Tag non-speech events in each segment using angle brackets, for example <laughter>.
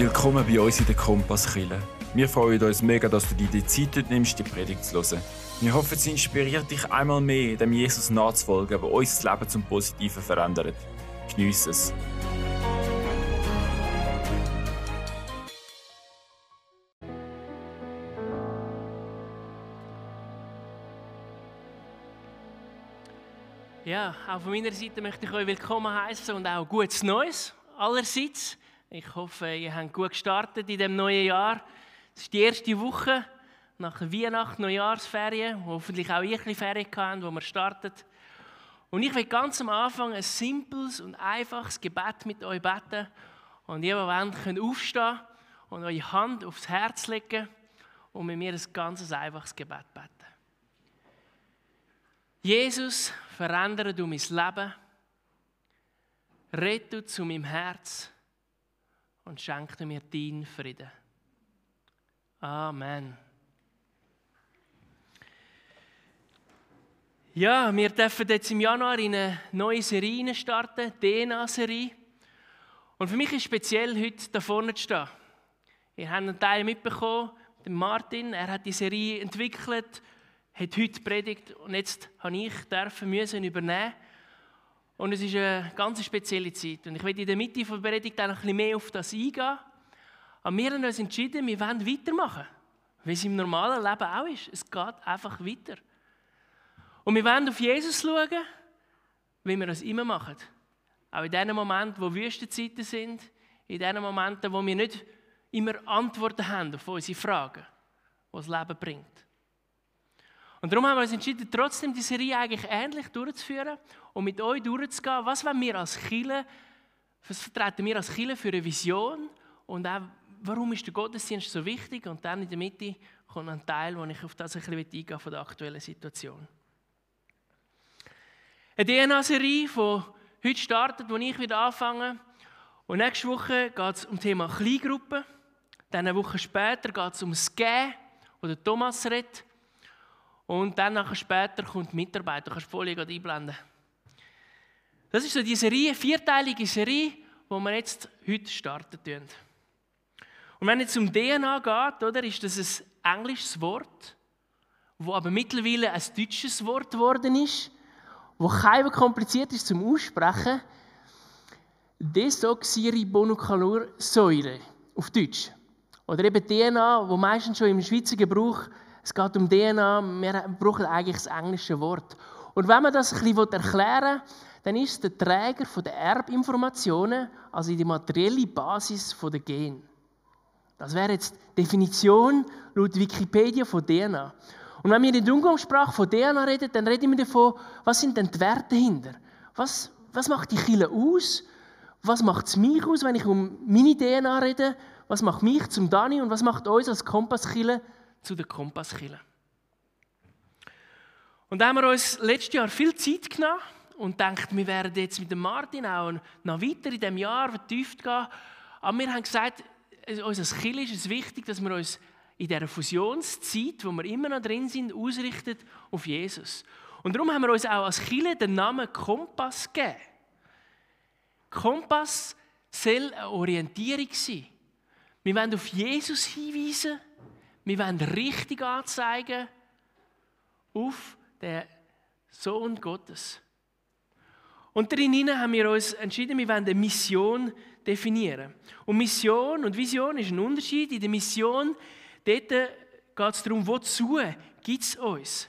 Willkommen bei uns in der Kompasskille. Wir freuen uns mega, dass du dir die Zeit nimmst, die Predigt zu hören. Wir hoffen, sie inspiriert dich einmal mehr, dem Jesus nachzufolgen, der unser Leben zum Positiven verändert. Geniess es. Ja, auch von meiner Seite möchte ich euch willkommen heißen und auch gutes Neues allerseits. Ich hoffe, ihr habt gut gestartet in dem neuen Jahr. Es ist die erste Woche nach Weihnachten, Neujahrsferien, wo hoffentlich auch ihr ein bisschen Ferien habt, wo wir startet. Und ich will ganz am Anfang ein simples und einfaches Gebet mit euch beten. Und ihr, wollt, könnt aufstehen und eure Hand aufs Herz legen und mit mir ein ganz einfaches Gebet beten. Jesus, verändere du mein Leben, rette zu meinem Herz und schenke mir deinen Frieden. Amen. Ja, wir dürfen jetzt im Januar in eine neue Serie starten, DNA-Serie. Und für mich ist speziell, heute da vorne zu stehen. Ihr habt einen Teil mitbekommen, Martin, er hat die Serie entwickelt, hat heute predigt und jetzt habe ich dürfen müssen übernehmen. Und es ist eine ganz spezielle Zeit. Und ich werde in der Mitte der Predigt ein bisschen mehr auf das eingehen. Aber wir haben uns entschieden, wir wollen weitermachen. Wie es im normalen Leben auch ist. Es geht einfach weiter. Und wir wollen auf Jesus schauen, wie wir das immer machen. Auch in den Momenten, wo Wüstenzeiten sind, in den Momenten, wo wir nicht immer Antworten haben auf unsere Fragen, die das Leben bringt. Und darum haben wir uns entschieden, trotzdem die Serie eigentlich ähnlich durchzuführen und mit euch durchzugehen. Was wollen wir als Chile, was vertreten wir als Chile für eine Vision und auch, warum ist der Gottesdienst so wichtig? Und dann in der Mitte kommt ein Teil, wo ich auf das ein bisschen eingehen von der aktuellen Situation. Eine DNA-Serie, die heute startet, wo ich wieder anfange. Und nächste Woche geht es um das Thema Kleingruppen. Dann eine Woche später geht es um das Gehen, wo der Thomas redet. Und dann nachher später kommt Mitarbeiter. Du kannst die Folie einblenden. Das ist so die Serie, vierteilige Serie, die wir jetzt heute starten tun. Und wenn es um DNA geht, oder, ist das ein englisches Wort, wo aber mittlerweile ein deutsches Wort geworden ist, wo kein kompliziert ist zum Aussprechen. Desoxyribonucleursäure auf Deutsch. Oder eben DNA, wo meistens schon im Schweizer Gebrauch es geht um DNA, wir brauchen eigentlich das englische Wort. Und wenn man das ein bisschen erklären will, dann ist der Träger der Erbinformationen, also die materielle Basis der Gen. Das wäre jetzt die Definition laut Wikipedia von DNA. Und wenn wir in der Umgangssprache von DNA reden, dann reden wir davon, was sind denn die Werte dahinter? Was, was macht die Kille aus? Was macht es mich aus, wenn ich um meine DNA rede? Was macht mich zum Dani und was macht uns als Kompasskille zu der Kompasskille. Und da haben wir uns letztes Jahr viel Zeit genommen und denkt, wir werden jetzt mit dem Martin auch noch weiter in diesem Jahr vertieft gehen. Aber wir haben gesagt, uns als Kirche ist es wichtig, dass wir uns in dieser Fusionszeit, wo wir immer noch drin sind, ausrichten auf Jesus. Und darum haben wir uns auch als Kirche den Namen Kompass gegeben. Kompass soll eine Orientierung sein. Wir wollen auf Jesus hinweisen wir wollen richtig anzeigen auf den Sohn Gottes. Und darin haben wir uns entschieden, wir wollen eine Mission definieren. Und Mission und Vision ist ein Unterschied. In der Mission geht es darum, wozu gibt es uns.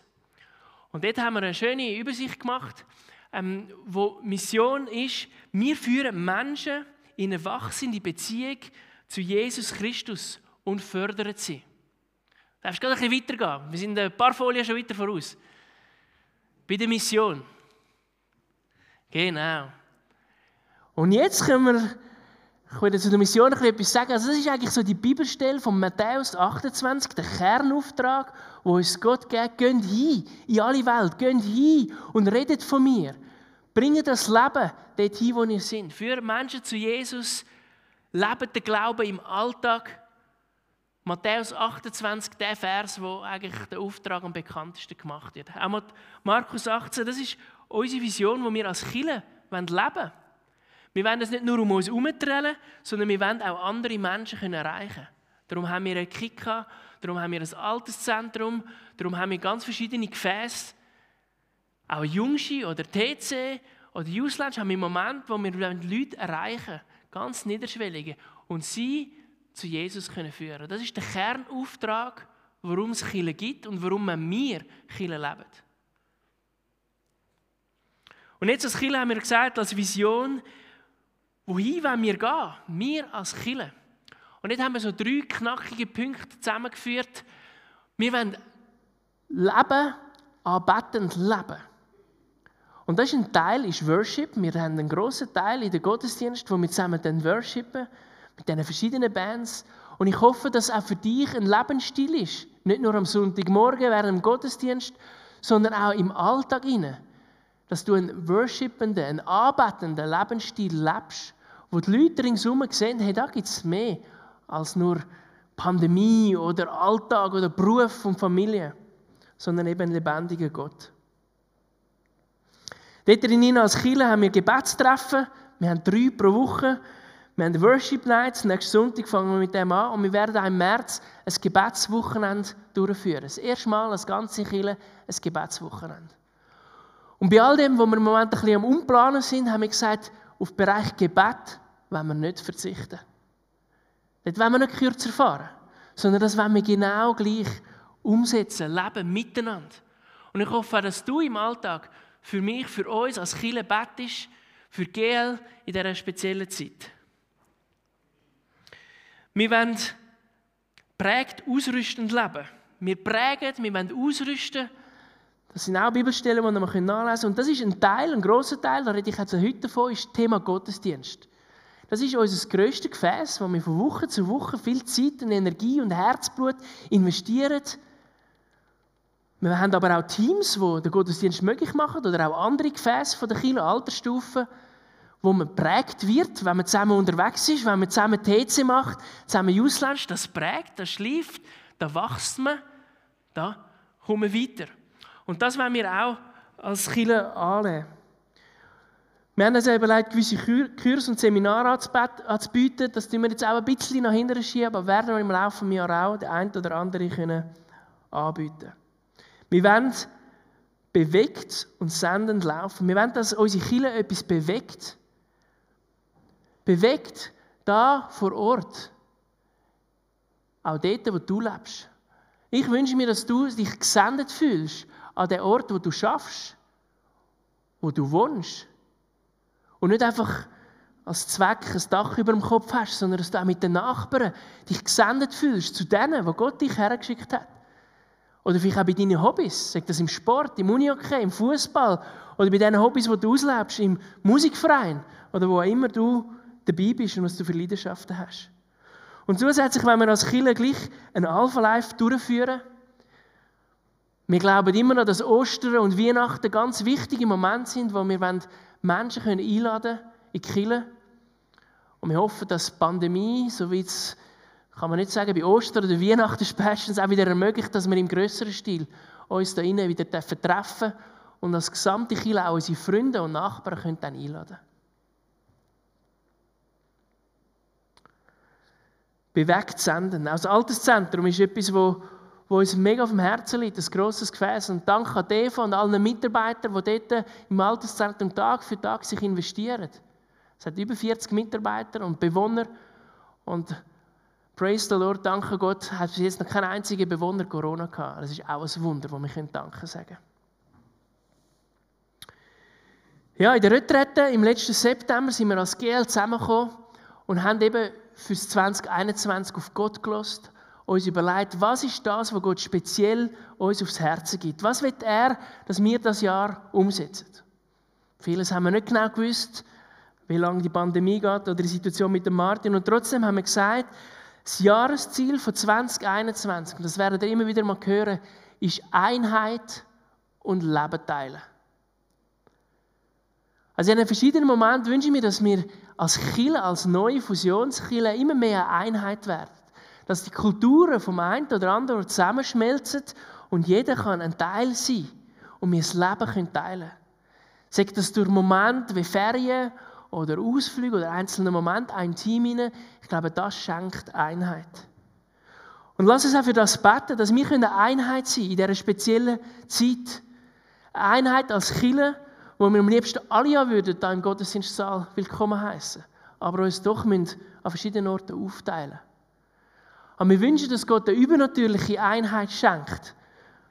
Und dort haben wir eine schöne Übersicht gemacht, ähm, wo Mission ist, wir führen Menschen in eine wachsende Beziehung zu Jesus Christus und fördern sie. Du darfst gerade ein bisschen weitergehen. Wir sind ein paar Folien schon weiter voraus. Bei der Mission. Genau. Und jetzt können wir, ich will zu der Mission etwas sagen. Also das ist eigentlich so die Bibelstelle von Matthäus 28, der Kernauftrag, wo uns Gott gibt. Geht hin in alle Welt, geht hin und redet von mir. Bringt das Leben dorthin, wo ihr seid. Führt Menschen zu Jesus, lebt den Glauben im Alltag Matthäus 28, der Vers, wo eigentlich der Auftrag am bekanntesten gemacht wird. Auch Markus 18, das ist unsere Vision, wo wir als Kille leben wollen. Wir wollen es nicht nur um uns herumtreiben, sondern wir wollen auch andere Menschen erreichen Darum haben wir eine Kika, darum haben wir ein Alterszentrum, darum haben wir ganz verschiedene Gefäße. Auch Jungschi oder TC oder Useland haben wir Moment, wo wir Leute erreichen, ganz niederschwellige, und sie zu Jesus können führen. Das ist der Kernauftrag, warum es Kirche gibt und warum wir Kirche leben. Und jetzt als Kirche haben wir gesagt, als Vision, wohin wollen wir gehen? Wir als Kirche. Und jetzt haben wir so drei knackige Punkte zusammengeführt. Wir wollen leben, anbetend leben. Und das ist ein Teil, ist Worship. Wir haben einen grossen Teil in der Gottesdienst, wo wir zusammen dann worshipen, mit diesen verschiedenen Bands. Und ich hoffe, dass auch für dich ein Lebensstil ist. Nicht nur am Sonntagmorgen während dem Gottesdienst, sondern auch im Alltag hinein. Dass du einen worshipenden, einen anbetenden Lebensstil lebst, wo die Leute ringsherum sehen, hey, da gibt es mehr als nur Pandemie oder Alltag oder Beruf und Familie, sondern eben ein lebendiger Gott. Dort in als Kirche haben wir Gebetstreffen. Wir haben drei pro Woche. Wir haben Worship Nights. Nächsten Sonntag fangen wir mit dem an. Und wir werden im März ein Gebetswochenende durchführen. Das erste Mal als ganze Kirche ein Gebetswochenende. Und bei all dem, wo wir im Moment ein bisschen am Umplanen sind, haben wir gesagt, auf den Bereich Gebet wollen wir nicht verzichten. Dort wollen wir nicht kürzer fahren, sondern das wollen wir genau gleich umsetzen, leben miteinander. Und ich hoffe, dass du im Alltag für mich, für uns als Kirche betest, für GL in dieser speziellen Zeit. Wir wollen prägt ausrüstend leben. Wir prägen, wir wollen ausrüsten. Das sind auch Bibelstellen, die man nachlesen kann. Und das ist ein Teil, ein grosser Teil, da rede ich jetzt heute davon, ist das Thema Gottesdienst. Das ist unser grösstes Gefäß, wo wir von Woche zu Woche viel Zeit und Energie und Herzblut investieren. Wir haben aber auch Teams, die den Gottesdienst möglich machen oder auch andere Gefäße von der kleinen Altersstufe, wo man prägt wird, wenn man zusammen unterwegs ist, wenn man zusammen TC macht, zusammen Ausländsch, das prägt, das schleift, da wächst man, da kommen wir weiter. Und das wollen wir auch als Kirche annehmen. Wir haben uns überlegt, gewisse Kurs und Seminare anzubieten. Das tun wir jetzt auch ein bisschen nach hinten schieben, aber werden wir im Laufe des Jahres auch den einen oder anderen können anbieten Wir wollen bewegt und sendend laufen. Wir wollen, dass unsere Kirche etwas bewegt. Bewegt da vor Ort. Auch dort, wo du lebst. Ich wünsche mir, dass du dich gesendet fühlst an den Ort, wo du schaffst, wo du wohnst und nicht einfach als Zweck ein Dach über dem Kopf hast, sondern dass du auch mit den Nachbarn dich gesendet fühlst zu denen, wo Gott dich hergeschickt hat. Oder vielleicht auch bei deinen Hobbys, sag das im Sport, im Unihockey, im Fußball oder bei den Hobbys, die du auslebst, im Musikverein oder wo auch immer du dabei bist und was du für Leidenschaften hast. Und zusätzlich, wenn wir als Killer gleich ein Alpha Life durchführen, wir glauben immer noch, dass Ostern und Weihnachten ganz wichtige Momente sind, wo wir Menschen einladen können in die Kirche. Und wir hoffen, dass die Pandemie, so wie es, kann man nicht sagen, bei Ostern oder Weihnachten spätestens auch wieder ermöglicht, dass wir im größeren Stil uns da innen wieder treffen und als gesamte Kirche auch unsere Freunde und Nachbarn können dann einladen Bewegt senden. Auch das Alterszentrum ist etwas, wo wo uns mega auf dem Herzen liegt, ein grosses Gefäß. Und danke an Eva und allen Mitarbeitern, die dort im Alterszentrum Tag für Tag sich investieren. Es hat über 40 Mitarbeiter und Bewohner. Und praise the Lord, danke Gott, hat bis jetzt noch kein einziger Bewohner Corona gehabt. Das ist auch ein Wunder, wo wir Danke sagen können. Ja, in der Retrette im letzten September sind wir als GL zusammengekommen und haben eben für 2021 auf Gott gelost uns überlegt, was ist das, was Gott speziell uns aufs Herzen gibt. Was wird er, dass wir das Jahr umsetzen? Vieles haben wir nicht genau gewusst, wie lange die Pandemie geht oder die Situation mit dem Martin. Und trotzdem haben wir gesagt, das Jahresziel von 2021, und das werdet ihr immer wieder mal hören, ist Einheit und Leben teilen. Also in verschiedenen Moment wünsche ich mir, dass wir als Chile, als neue Fusionschile immer mehr eine Einheit werden dass die Kulturen vom einen oder anderen zusammenschmelzen und jeder kann ein Teil sein und wir das Leben teilen können. Sagt das durch Momente wie Ferien oder Ausflüge oder einzelne Momente, ein Team hinein. Ich glaube, das schenkt Einheit. Und lass uns auch für das beten, dass wir eine Einheit sein in dieser speziellen Zeit. Eine Einheit als Killer, wo wir am liebsten alle ja würden, da im Gottesdienstsaal willkommen heißen, aber uns doch an verschiedenen Orten aufteilen. Aber wir wünschen, dass Gott eine übernatürliche Einheit schenkt,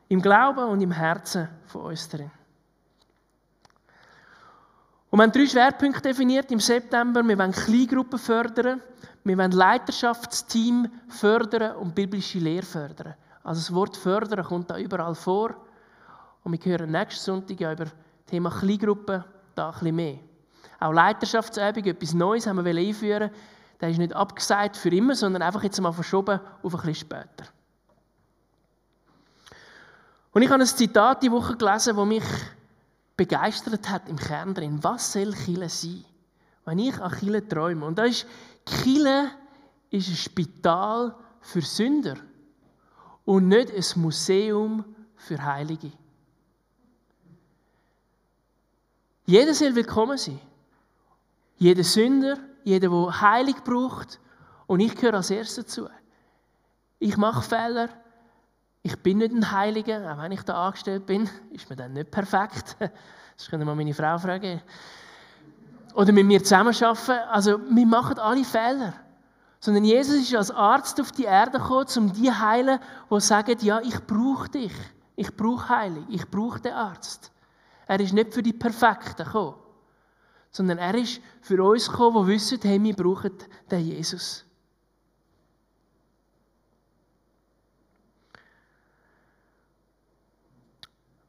im Glauben und im Herzen von uns drin. Und wir haben drei Schwerpunkte definiert im September. Wir wollen Kleingruppen fördern, wir wollen Leiterschaftsteam fördern und biblische Lehre fördern. Also das Wort fördern kommt da überall vor. Und wir hören nächsten Sonntag ja über Thema Kleingruppen da ein bisschen mehr. Auch Leiterschaftsübung, etwas Neues haben wir einführen. Das ist nicht abgesagt für immer, sondern einfach jetzt mal verschoben auf ein bisschen später. Und ich habe ein Zitat die Woche gelesen, das mich begeistert hat im Kern drin. Was soll Chile sein? Wenn ich an Chile träume. Und da ist, Chile ist ein Spital für Sünder und nicht ein Museum für Heilige. Jeder soll willkommen sein. Jeder Sünder, jeder, der Heilig braucht. Und ich gehöre als Erster dazu. Ich mache Fehler. Ich bin nicht ein Heiliger, auch wenn ich da angestellt bin, <laughs> ist mir dann nicht perfekt. <laughs> Das wir mal meine Frau fragen. Oder mit mir zusammenarbeiten. Also, wir machen alle Fehler. Sondern Jesus ist als Arzt auf die Erde gekommen, um die zu heilen, die sagen, ja, ich brauche dich. Ich brauche Heilung. Ich brauche den Arzt. Er ist nicht für die Perfekten gekommen. Sondern er ist für uns gekommen, die wissen, hey, wir brauchen den Jesus.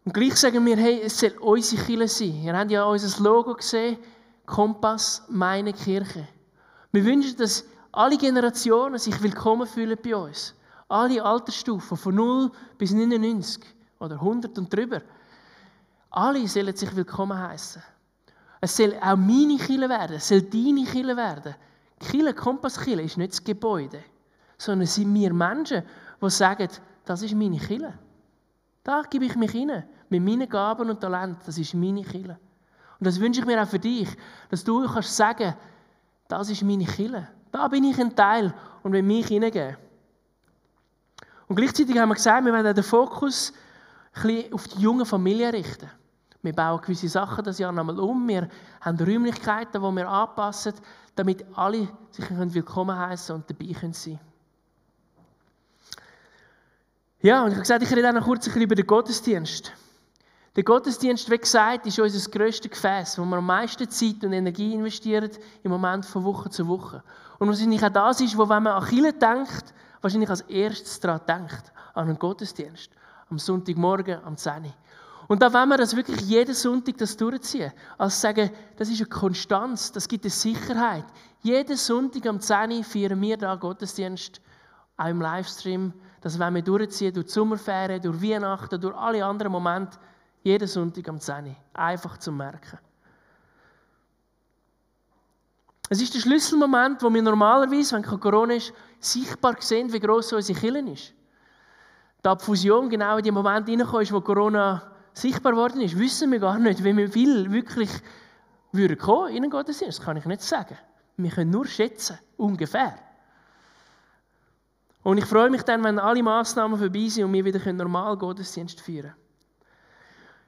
Und gleich sagen wir, hey, es soll unsere Kirche sein. Ihr habt ja unser Logo gesehen, Kompass, meine Kirche. Wir wünschen, dass alle Generationen sich willkommen fühlen bei uns. Alle Altersstufen, von 0 bis 99 oder 100 und drüber. Alle sollen sich willkommen heißen. Es soll auch meine Kirche werden, es soll deine Kirche werden. Kirche, Kompasskirche ist nicht das Gebäude, sondern es sind wir Menschen, die sagen, das ist meine Kirche. Da gebe ich mich hinein, mit meinen Gaben und Talenten. Das ist meine Kille. Und das wünsche ich mir auch für dich, dass du kannst sagen, das ist meine Kille. Da bin ich ein Teil und will mich hineingeben. Und gleichzeitig haben wir gesagt, wir werden den Fokus ein bisschen auf die jungen Familien richten. Wir bauen gewisse Sachen das Jahr nochmal um. Wir haben Räumlichkeiten, die wir anpassen, damit alle sich willkommen heißen und dabei sein können. Ja, und ich habe gesagt, ich rede auch noch kurz über den Gottesdienst. Der Gottesdienst, wie gesagt, ist unser grösstes Gefäß, wo wir am meisten Zeit und Energie investieren, im Moment von Woche zu Woche. Und wahrscheinlich auch das ist, wo, wenn man an Chile denkt, wahrscheinlich als erstes daran denkt, an einen Gottesdienst. Am Sonntagmorgen, am 10 Und da wollen wir das wirklich jeden Sonntag das durchziehen. Also sagen, das ist eine Konstanz, das gibt eine Sicherheit. Jeden Sonntag am 10 feiern wir da Gottesdienst, auch im Livestream dass wenn wir durchziehen, durch die Sommerferien, durch Weihnachten, durch alle anderen Momente, jeden Sonntag am 10 Einfach zu merken. Es ist der Schlüsselmoment, wo wir normalerweise, wenn Corona ist, sichtbar sehen, wie gross unsere Kirche ist. Da die Fusion genau in den Moment hineingekommen ist, wo Corona sichtbar geworden ist, wissen wir gar nicht, wie viel wirklich würde kommen in den Gottesdienst. Das kann ich nicht sagen. Wir können nur schätzen, ungefähr. Und ich freue mich dann, wenn alle Massnahmen vorbei sind und wir wieder normal Gottesdienst führen können.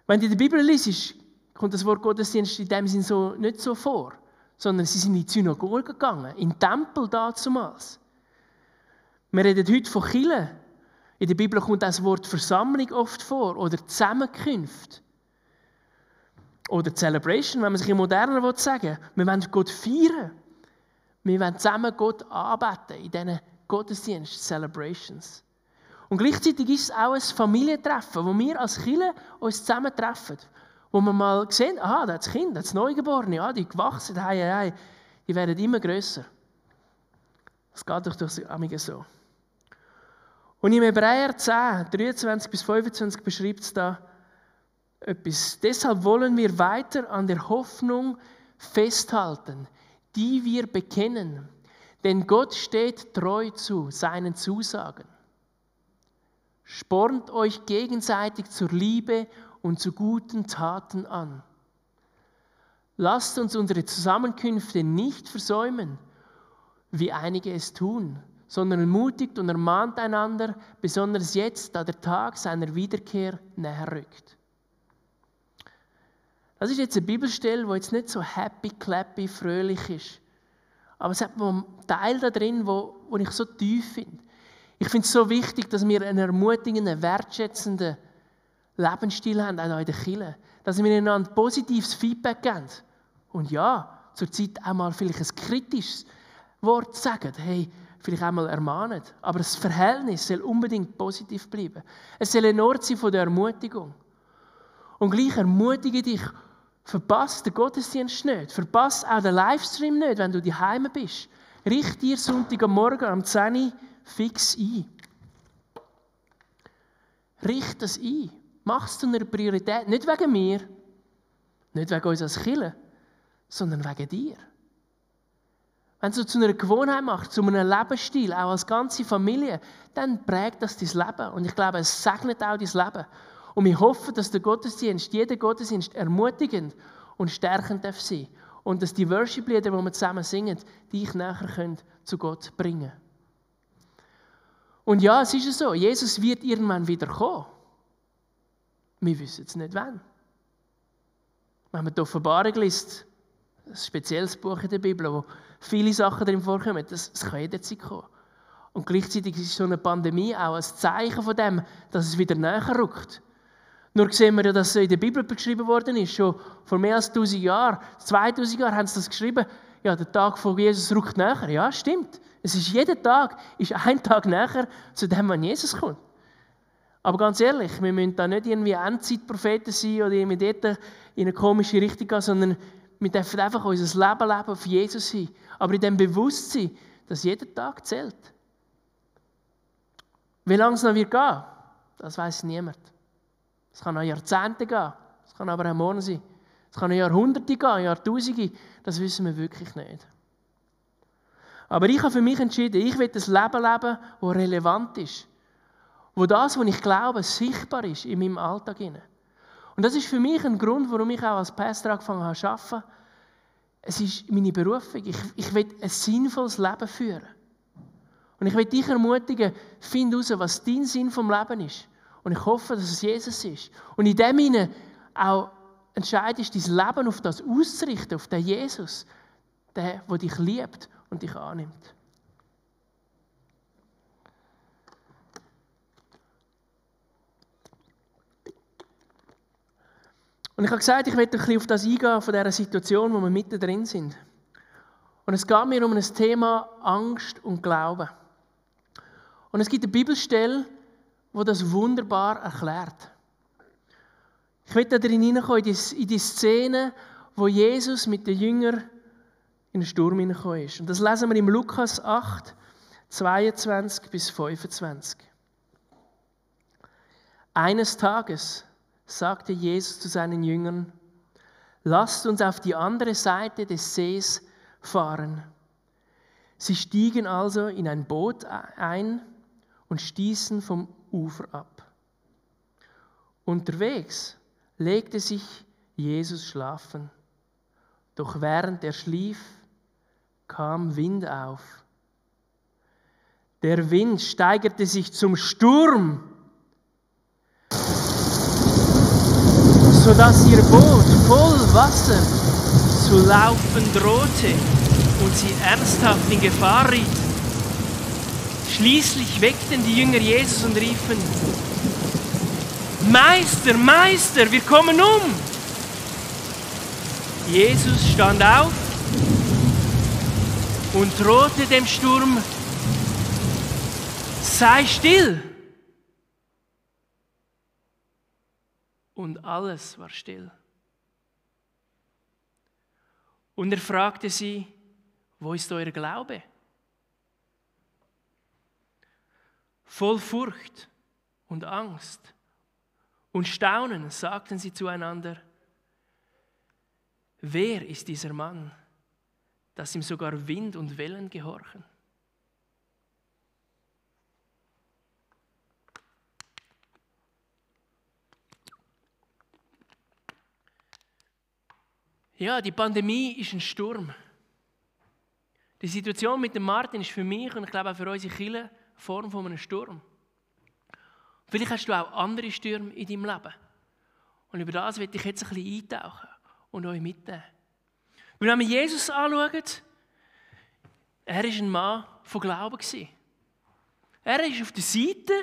Wenn du der Bibel liest, kommt das Wort Gottesdienst in dem Sinn so nicht so vor, sondern sie sind in die Synagoge gegangen, in den Tempel damals. Wir reden heute von Chile. In der Bibel kommt das Wort Versammlung oft vor oder Zusammenkünfte. Oder Celebration, wenn man sich im Modernen sagen will. Wir wollen Gott feiern. Wir wollen zusammen Gott arbeiten in diesen Gottesdienst, Celebrations. Und gleichzeitig ist es auch ein Familientreffen, wo wir als Kinder uns zusammentreffen. Wo wir mal sehen, aha, das Kind, das Neugeborene, ja, die gewachsen, hei, hei, die werden immer größer. Das geht doch durch so. Und im Hebräer 10, 23 bis 25 beschreibt es da etwas. Deshalb wollen wir weiter an der Hoffnung festhalten, die wir bekennen. Denn Gott steht treu zu seinen Zusagen. Spornt euch gegenseitig zur Liebe und zu guten Taten an. Lasst uns unsere Zusammenkünfte nicht versäumen, wie einige es tun, sondern ermutigt und ermahnt einander, besonders jetzt, da der Tag seiner Wiederkehr näher rückt. Das ist jetzt eine Bibelstelle, die jetzt nicht so happy, clappy, fröhlich ist. Aber es hat einen Teil da drin, wo, wo ich so tief finde. Ich finde es so wichtig, dass wir einen ermutigenden, wertschätzenden Lebensstil haben, auch in der Kirche. Dass wir einander positives Feedback geben. Und ja, zur Zeit auch mal vielleicht ein kritisches Wort sagen. Hey, vielleicht auch mal ermahnen. Aber das Verhältnis soll unbedingt positiv bleiben. Es soll ein Ort sein von der Ermutigung. Und gleich ermutige dich, verpass den Gottesdienst nicht. Verpass auch den Livestream nicht, wenn du daheim bist. Richt dir Sonntagmorgen am 10 Uhr fix ein. Richt das ein. Mach es zu einer Priorität. Nicht wegen mir, nicht wegen uns als Killer, sondern wegen dir. Wenn du es zu einer Gewohnheit machst, zu einem Lebensstil, auch als ganze Familie, dann prägt das dein Leben. Und ich glaube, es segnet auch dein Leben. Und wir hoffen, dass der Gottesdienst, jeder Gottesdienst ermutigend und stärkend darf sein Und dass die Worship-Lieder, die wir zusammen singen, dich nachher zu Gott bringen können. Und ja, es ist so, Jesus wird irgendwann wieder kommen. Wir wissen es nicht wann. Wenn man die Offenbarung liest, ein spezielles Buch in der Bibel, wo viele Sachen drin vorkommen, das, das kann jederzeit kommen. Und gleichzeitig ist so eine Pandemie auch ein Zeichen von dem, dass es wieder näher rückt. Nur sehen wir ja, dass es in der Bibel beschrieben worden ist, schon vor mehr als 1000 Jahren, 2000 Jahren haben sie das geschrieben, ja, der Tag von Jesus rückt näher. Ja, stimmt. Es ist jeden Tag, ist ein Tag näher zu dem, wann Jesus kommt. Aber ganz ehrlich, wir müssen da nicht irgendwie Endzeitpropheten sein oder irgendwie dort in eine komische Richtung gehen, sondern wir dürfen einfach unser Leben leben auf Jesus hin. Aber in dem Bewusstsein, dass jeder Tag zählt. Wie lange es noch wird gehen, das weiß niemand. Es kann noch Jahrzehnte gehen, es kann aber auch morgen sein. Es kann Jahrhunderte gehen, Jahrtausende, das wissen wir wirklich nicht. Aber ich habe für mich entschieden, ich will ein Leben leben, das relevant ist. Wo das, was ich glaube, sichtbar ist in meinem Alltag. Und das ist für mich ein Grund, warum ich auch als Pastor angefangen habe zu arbeiten. Es ist meine Berufung. Ich, ich will ein sinnvolles Leben führen. Und ich will dich ermutigen, find heraus, was dein Sinn vom Leben ist. Und ich hoffe, dass es Jesus ist. Und in dem Sinne auch entscheidest, dein Leben auf das auszurichten, auf den Jesus, der, der dich liebt und dich annimmt. Und ich habe gesagt, ich werde ein bisschen auf das eingehen, von dieser Situation, wo wir mitten drin sind. Und es geht mir um ein Thema Angst und Glauben. Und es gibt eine Bibelstelle, wo das wunderbar erklärt. Ich will da drin hineinkommen, in die Szene, wo Jesus mit den Jüngern in den Sturm hineingekommen ist. Und das lesen wir im Lukas 8, 22 bis 25. Eines Tages sagte Jesus zu seinen Jüngern, lasst uns auf die andere Seite des Sees fahren. Sie stiegen also in ein Boot ein und stießen vom Ufer ab. Unterwegs legte sich Jesus schlafen. Doch während er schlief, kam Wind auf. Der Wind steigerte sich zum Sturm, sodass ihr Boot voll Wasser zu laufen drohte und sie ernsthaft in Gefahr riet. Schließlich weckten die Jünger Jesus und riefen, Meister, Meister, wir kommen um. Jesus stand auf und drohte dem Sturm, sei still. Und alles war still. Und er fragte sie, wo ist euer Glaube? Voll Furcht und Angst und Staunen sagten sie zueinander, wer ist dieser Mann, dass ihm sogar Wind und Wellen gehorchen? Ja, die Pandemie ist ein Sturm. Die Situation mit dem Martin ist für mich und ich glaube auch für unsere Kinder eine Form von einem Sturm. Vielleicht hast du auch andere Stürme in deinem Leben. Und über das werde ich jetzt ein bisschen eintauchen und euch mitnehmen. Wenn wir Jesus anschauen, er war ein Mann von Glauben. Er ist auf der Seite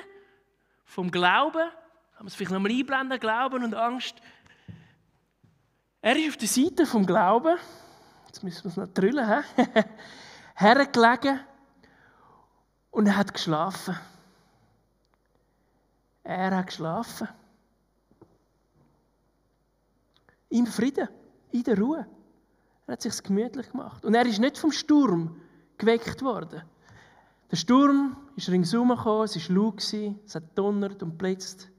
vom Glauben, kann man es vielleicht nochmal einblenden, Glauben und Angst. Er ist auf der Seite vom Glauben, jetzt müssen wir es noch drüllen, <laughs> hergelegen und er hat geschlafen. Er hat geschlafen. Im Frieden, in der Ruhe. Er hat sich gemütlich gemacht. Und er ist nicht vom Sturm geweckt worden. Der Sturm ist ringsum gekommen, es war laut, es hat donnert und blitzt.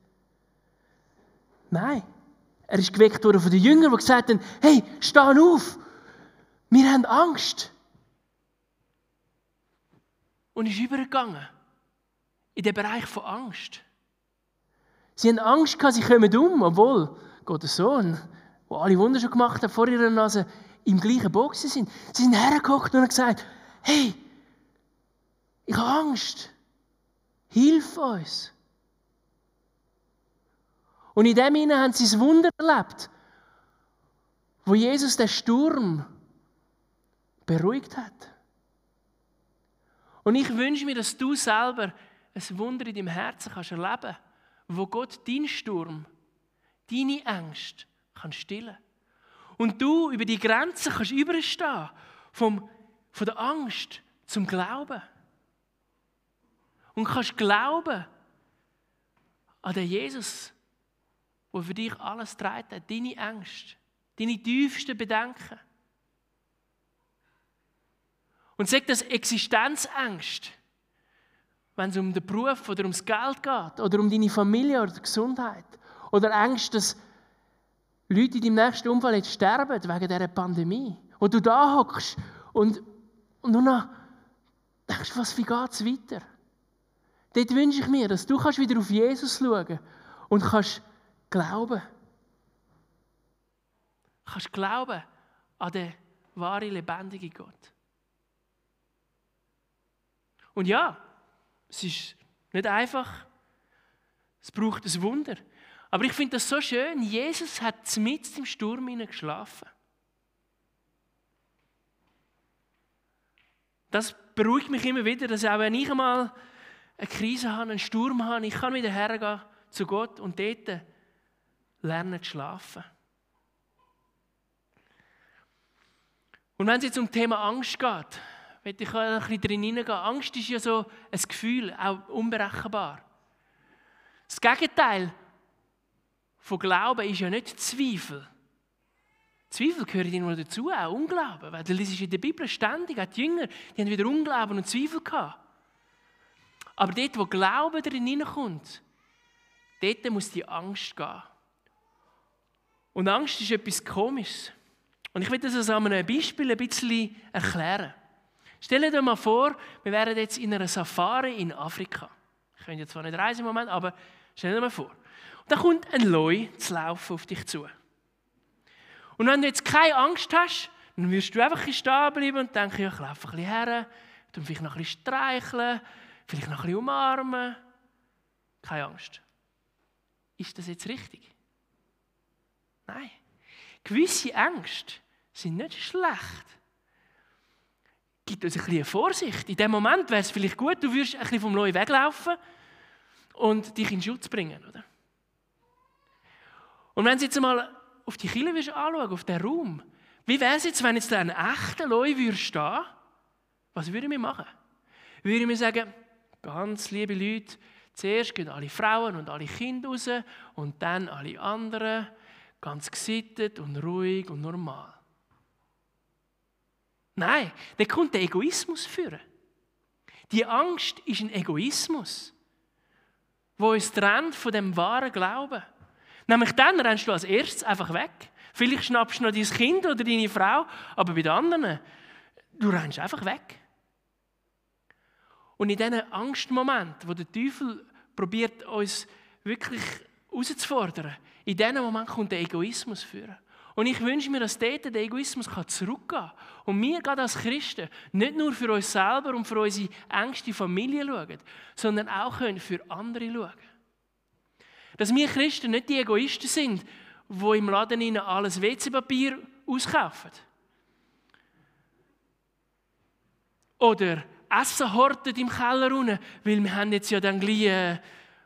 Nein, er ist geweckt worden von den Jüngern, die gesagt haben, hey, steh auf, wir haben Angst. Und ist übergegangen in den Bereich von Angst. Sie haben Angst gehabt, sie kommen um, obwohl Gottes Sohn, der alle Wunder schon gemacht hat, vor ihrer Nase im gleichen Boot sind. Sie sind hergekocht und haben gesagt, hey, ich habe Angst. Hilf uns. Und in dem Sinne haben sie das Wunder erlebt, wo Jesus den Sturm beruhigt hat. Und ich wünsche mir, dass du selber ein Wunder in deinem Herzen kannst erleben wo Gott deinen Sturm, deine Ängste kann stillen Und du über die Grenzen kannst überstehen, vom, von der Angst zum Glauben. Und kannst glauben an den Jesus, der für dich alles trägt hat, deine Ängste, deine tiefsten Bedenken. Und sag das Existenzängste, wenn es um den Beruf oder ums Geld geht oder um deine Familie oder die Gesundheit oder Ängste, dass Leute in deinem nächsten Umfeld jetzt sterben wegen dieser Pandemie. Und du da hockst und, und nur noch denkst, was, wie geht es weiter? Dort wünsche ich mir, dass du kannst wieder auf Jesus schauen und kannst glauben. Kannst glauben an den wahren, lebendigen Gott. Und ja, es ist nicht einfach. Es braucht ein Wunder. Aber ich finde das so schön. Jesus hat mitten im Sturm geschlafen. Das beruhigt mich immer wieder, dass auch wenn ich einmal eine Krise habe, einen Sturm habe, ich kann wieder hergehen zu Gott und dort lernen zu schlafen. Und wenn es jetzt um das Thema Angst geht, möchte ich ein bisschen drin hineingehen. Angst ist ja so ein Gefühl, auch unberechenbar. Das Gegenteil von Glauben ist ja nicht Zweifel. Zweifel gehören irgendwo dazu, auch Unglauben. Weil das ist in der Bibel ständig, auch die Jünger, die haben wieder Unglauben und Zweifel gehabt. Aber dort, wo Glaube drin hineinkommt, dort muss die Angst gehen. Und Angst ist etwas Komisches. Und ich will das an einem Beispiel ein bisschen erklären. Stell dir mal vor, wir wären jetzt in einer Safari in Afrika. Ich könnte zwar nicht reisen im Moment, aber stell dir mal vor. Und da kommt ein Leu zu laufen auf dich zu. Und wenn du jetzt keine Angst hast, dann wirst du einfach stehen bleiben und denken, ja, ich laufe ein bisschen her, dann vielleicht noch ein bisschen streicheln, Vielleicht noch ein bisschen umarmen. Keine Angst. Ist das jetzt richtig? Nein. Gewisse Ängste sind nicht schlecht. Gibt uns ein bisschen Vorsicht. In dem Moment wäre es vielleicht gut, du würdest ein bisschen vom Leu weglaufen und dich in Schutz bringen, oder? Und wenn Sie jetzt mal auf die Kille anschauen, auf den Raum, wie wäre es jetzt, wenn jetzt ein echter Leu würde stehen? Was würden wir machen? Würden wir sagen, Ganz liebe Leute, zuerst gehen alle Frauen und alle Kinder raus und dann alle anderen, ganz gesittet und ruhig und normal. Nein, da kommt der Egoismus führen. Die Angst ist ein Egoismus, wo uns trennt von dem wahren Glauben. Nämlich dann rennst du als erstes einfach weg. Vielleicht schnappst du noch dein Kind oder deine Frau, aber bei den anderen, du rennst einfach weg. Und in diesen Angstmomenten, wo der Teufel probiert, uns wirklich herauszufordern, in diesen Moment kommt der Egoismus führen. Und ich wünsche mir, dass dort der Egoismus zurückgehen kann. Und wir, gerade als Christen, nicht nur für uns selber und für unsere engste Familie schauen, sondern auch für andere schauen. Dass wir Christen nicht die Egoisten sind, die im Laden alles WC-Papier auskaufen. Oder Essen horten im Keller weil wir haben jetzt ja dann gleich äh,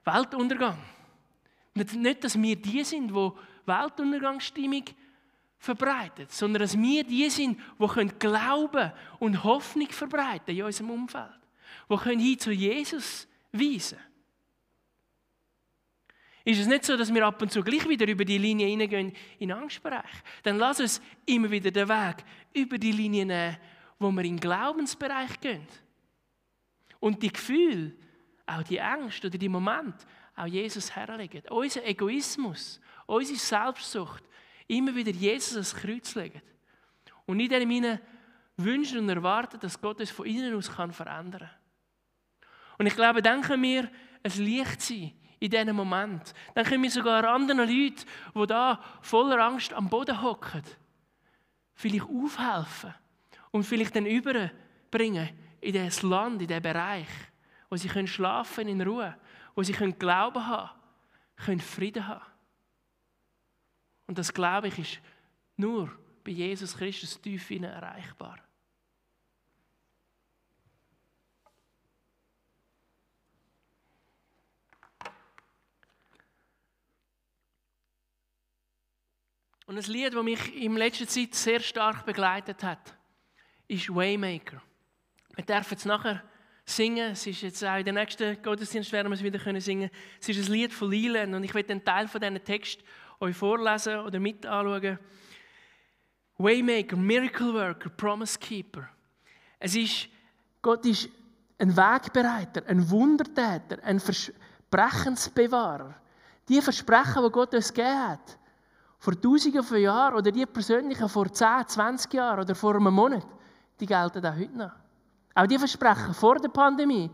Weltuntergang. Nicht, dass wir die sind, die Weltuntergangsstimmung verbreitet, sondern dass wir die sind, die Glauben und Hoffnung verbreiten in unserem Umfeld. Die können hin zu Jesus weisen. Ist es nicht so, dass wir ab und zu gleich wieder über die Linie hineingehen in Angstbereich? Dann lass uns immer wieder den Weg über die Linie nehmen, wo wir in den Glaubensbereich gehen. Und die Gefühle, auch die Angst oder die Momente, auch Jesus herlegen. Unser Egoismus, unsere Selbstsucht, immer wieder Jesus ans Kreuz legen. Und nicht in meinen wünschen und erwarten, dass Gott es von innen aus kann verändern kann. Und ich glaube, dann können wir ein Licht sein in diesem Moment. Dann können wir sogar anderen Leuten, die da voller Angst am Boden hocken, vielleicht aufhelfen und vielleicht dann überbringen in das Land, in diesen Bereich, wo sie können schlafen in Ruhe, wo sie können Glauben haben, können Frieden haben. Und das, glaube ich, ist nur bei Jesus Christus tief innen erreichbar. Und ein Lied, das mich in letzter Zeit sehr stark begleitet hat, ist Waymaker. Wir dürfen es nachher singen. Es ist jetzt auch in den nächsten Gottesdienst werden wir es wieder können singen. Es ist ein Lied von Leland und ich werde einen Teil von diesem Text euch vorlesen oder mit anschauen. Waymaker, Miracle Worker, Promise Keeper. Es ist, Gott ist ein Wegbereiter, ein Wundertäter, ein Versprechensbewahrer. Die Versprechen, die Gott uns gegeben hat, vor tausenden von Jahren oder die persönlichen vor 10, 20 Jahren oder vor einem Monat, die gelten auch heute noch. Auch die Versprechen vor der Pandemie,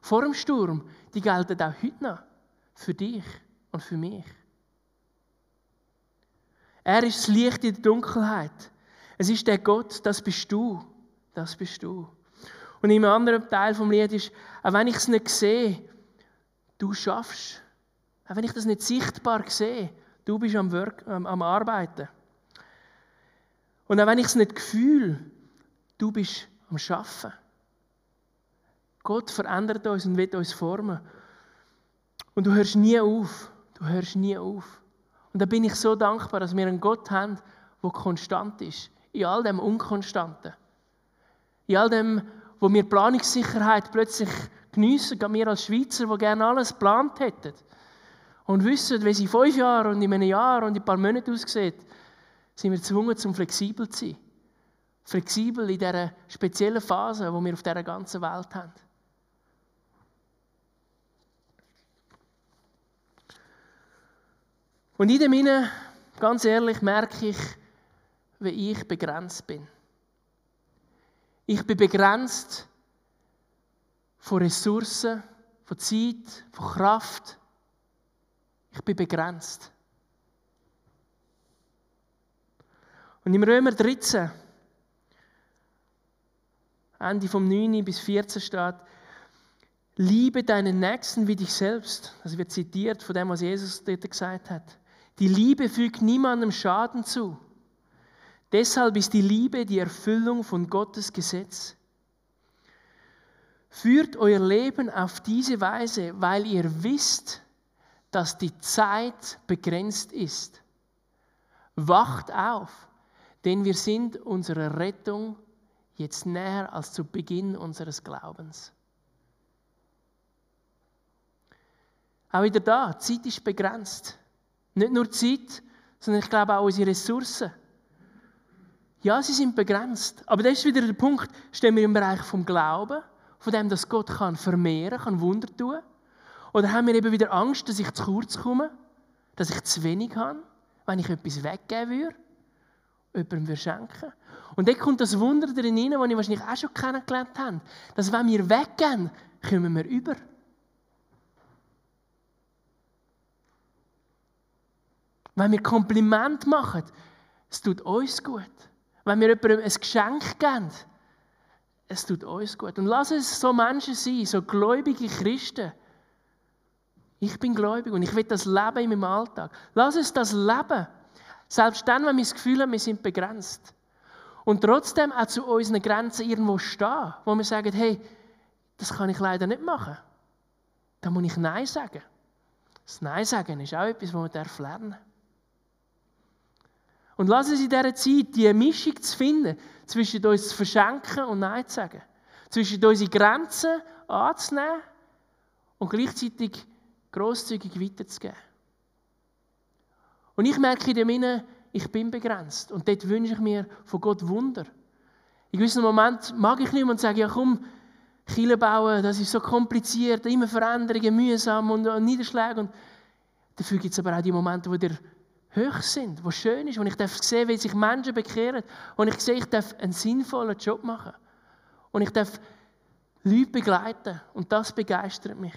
vor dem Sturm, die gelten auch heute noch. Für dich und für mich. Er ist das Licht in der Dunkelheit. Es ist der Gott, das bist du. Das bist du. Und im anderen Teil vom Lied ist, auch wenn ich es nicht sehe, du schaffst. Auch wenn ich das nicht sichtbar sehe, Du bist am, Work, ähm, am Arbeiten. Und auch wenn ich es nicht fühle, du bist am Schaffen. Gott verändert uns und wird uns formen. Und du hörst nie auf. Du hörst nie auf. Und da bin ich so dankbar, dass wir einen Gott haben, der konstant ist. In all dem Unkonstanten. In all dem, wo wir Planungssicherheit plötzlich geniessen, gerade wir als Schweizer, die gerne alles geplant hätten und wissen, wie sie in fünf Jahren und in einem Jahr und in ein paar Monaten aussieht, sind wir gezwungen, zum flexibel zu sein. Flexibel in dieser speziellen Phase, die wir auf dieser ganzen Welt haben. Und in dem Innen, ganz ehrlich, merke ich, wie ich begrenzt bin. Ich bin begrenzt von Ressourcen, von Zeit, von Kraft, ich bin begrenzt. Und im Römer 13, Ende vom 9 bis 14 steht, liebe deinen Nächsten wie dich selbst. Das wird zitiert von dem, was Jesus dort gesagt hat. Die Liebe fügt niemandem Schaden zu. Deshalb ist die Liebe die Erfüllung von Gottes Gesetz. Führt euer Leben auf diese Weise, weil ihr wisst, dass die Zeit begrenzt ist. Wacht auf, denn wir sind unserer Rettung jetzt näher als zu Beginn unseres Glaubens. Auch wieder da, Zeit ist begrenzt. Nicht nur Zeit, sondern ich glaube auch unsere Ressourcen. Ja, sie sind begrenzt. Aber das ist wieder der Punkt, stehen wir im Bereich vom Glauben, von dem, dass Gott kann vermehren, kann Wunder tun. Oder haben wir eben wieder Angst, dass ich zu kurz komme? Dass ich zu wenig habe? Wenn ich etwas weggeben würde? Jemandem schenken? Und dann kommt das Wunder drin rein, das ich wahrscheinlich auch schon kennengelernt habe. Dass wenn wir weggehen, kommen wir über. Wenn wir Kompliment machen, Es tut uns gut. Wenn wir jemandem ein Geschenk geben, es tut uns gut. Und lass es so Menschen sein, so gläubige Christen. Ich bin gläubig und ich will das leben in meinem Alltag. Lass es das leben. Selbst dann, wenn wir das Gefühl haben, wir sind begrenzt. Und trotzdem auch zu unseren Grenzen irgendwo stehen, wo wir sagen, hey, das kann ich leider nicht machen. Da muss ich Nein sagen. Das Nein sagen ist auch etwas, was man lernen darf. Und lass uns in dieser Zeit die Mischung zu finden, zwischen uns zu verschenken und Nein zu sagen. Zwischen unsere Grenzen anzunehmen und gleichzeitig grosszügig weiterzugeben. Und ich merke in dem ich bin begrenzt. Und dort wünsche ich mir von Gott Wunder. In gewissen Moment mag ich nicht mehr und sage, ja komm, Kille bauen, das ist so kompliziert, immer Veränderungen, mühsam und, und Niederschläge. Und dafür gibt es aber auch die Momente, wo der hoch sind, wo schön ist, wo ich darf sehen, wie sich Menschen bekehren und ich sehe, ich darf einen sinnvollen Job machen und ich darf Leute begleiten und das begeistert mich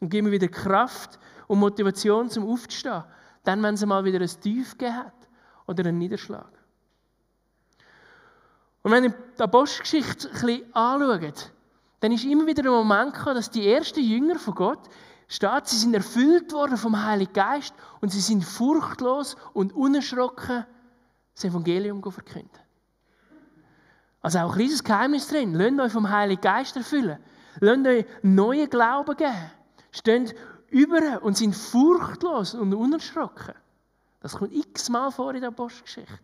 und gibt mir wieder Kraft und Motivation zum Aufzustehen, dann, wenn es mal wieder ein Tief hat oder einen Niederschlag. Und wenn ihr die Apostelgeschichte ein bisschen anschaut, dann ist immer wieder ein Moment gekommen, dass die ersten Jünger von Gott, steht, sie sind erfüllt worden vom Heiligen Geist und sie sind furchtlos und unerschrocken das Evangelium verkünden. Also auch ein kleines Geheimnis drin. Lasst euch vom Heiligen Geist erfüllen. Lasst euch neue Glauben geben. Steht über und sind furchtlos und unerschrocken. Das kommt x-mal vor in der Apostelgeschichte.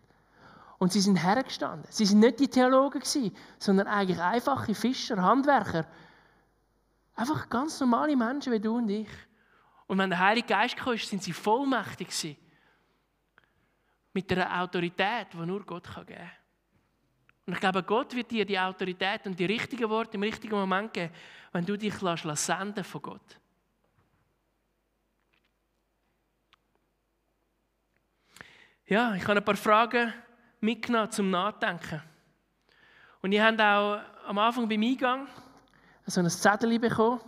Und sie sind hergestanden. Sie sind nicht die Theologen gewesen, sondern eigentlich einfache Fischer, Handwerker. Einfach ganz normale Menschen wie du und ich. Und wenn der Heilige Geist kam, sind sie vollmächtig gewesen. Mit einer Autorität, die nur Gott geben kann. Und ich glaube, Gott wird dir die Autorität und die richtigen Worte im richtigen Moment geben, wenn du dich lässt, senden von Gott. Ja, ich habe ein paar Fragen mitgenommen zum Nachdenken. Und ihr habt auch am Anfang beim Eingang so ein Zettel bekommen,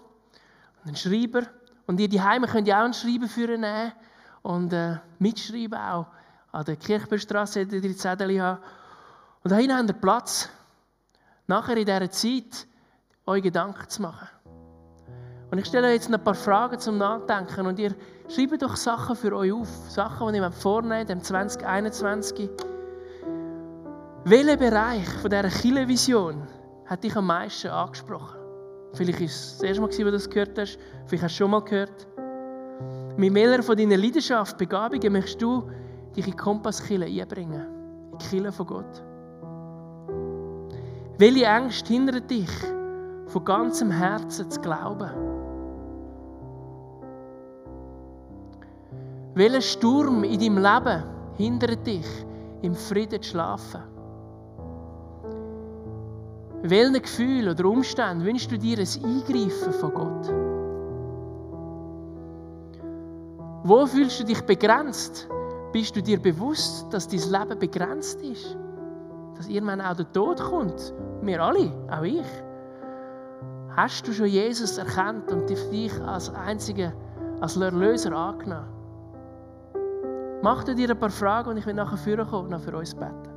einen Schreiber. Und ihr daheim könnt ihr auch einen Schreiber für nehmen und äh, mitschreiben auch. An der Kirchbergstraße hättet ihr die Zettel haben. Und da hinten habt ihr Platz, nachher in dieser Zeit euch Gedanken zu machen. Und ich stelle euch jetzt ein paar Fragen zum Nachdenken und ihr schreibt doch Sachen für euch auf, Sachen, die ihr vornehmen im 2021 welcher Bereich von dieser Kille-Vision hat dich am meisten angesprochen? Vielleicht war es das erste Mal, als du das gehört hast. Vielleicht hast du schon mal gehört. Mit welcher von deinen Leidenschaft, Begabungen möchtest du dich in Kompasskille einbringen? In die Kille von Gott. Welche Ängste hindert dich, von ganzem Herzen zu glauben? Welcher Sturm in deinem Leben hindert dich, im Frieden zu schlafen? Welchen Gefühl oder Umständen wünschst du dir ein Eingreifen von Gott? Wo fühlst du dich begrenzt? Bist du dir bewusst, dass dein Leben begrenzt ist? Dass irgendwann auch der Tod kommt? Wir alle, auch ich. Hast du schon Jesus erkannt und dich als einzigen, als Erlöser angenommen? Mach dir ein paar Fragen und ich will nachher führen kommen und für uns beten.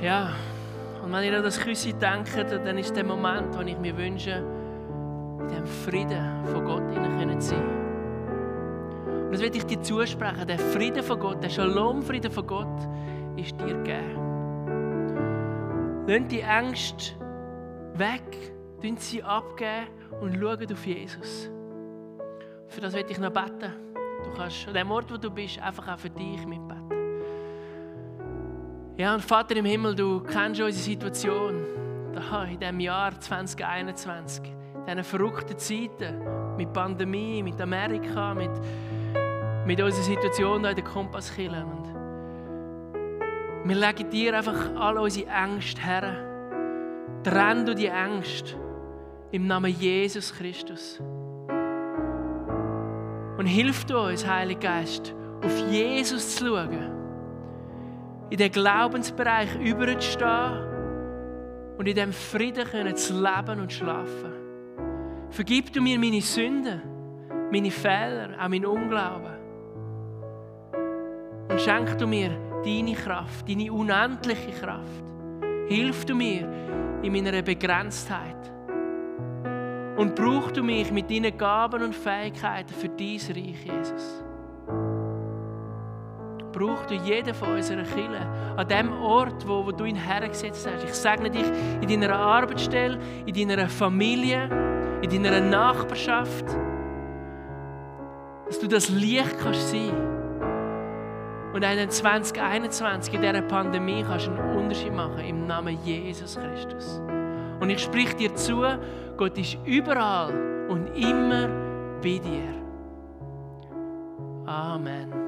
Ja, und wenn ich an das Küsse denke, dann ist der Moment, wo ich mir wünsche, in diesem Frieden von Gott hinein zu sein. Und das will ich dir zusprechen. Der Frieden von Gott, der Shalom-Frieden von Gott ist dir gegeben. Lass die Ängste weg, sie abgeben und schauen auf Jesus. Für das will ich noch beten. Du kannst an dem Ort, wo du bist, einfach auch für dich mitbeten. Ja, und Vater im Himmel, du kennst unsere Situation da in diesem Jahr 2021, in diesen verrückten Zeiten mit Pandemie, mit Amerika, mit mit unserer Situation hier in der Kompasskille. Und wir legen dir einfach alle unsere Ängste her. Trenn du die Ängste im Namen Jesus Christus. Und hilf du uns, Heiliger Geist, auf Jesus zu schauen, in den Glaubensbereich überzustehen und in dem Frieden können zu leben und schlafen. Vergib du mir meine Sünden, meine Fehler, auch mein Unglauben. Und schenk du mir deine Kraft, deine unendliche Kraft. Hilf du mir in meiner Begrenztheit. Und brauch du mich mit deinen Gaben und Fähigkeiten für dein Reich, Jesus. Brauch du jeden von unseren Kindern an dem Ort, wo, wo du ihn hergesetzt hast. Ich segne dich in deiner Arbeitsstelle, in deiner Familie, in deiner Nachbarschaft, dass du das Licht kannst sein und in 2021, in dieser Pandemie, kannst du einen Unterschied machen im Namen Jesus Christus. Und ich sprich dir zu, Gott ist überall und immer bei dir. Amen.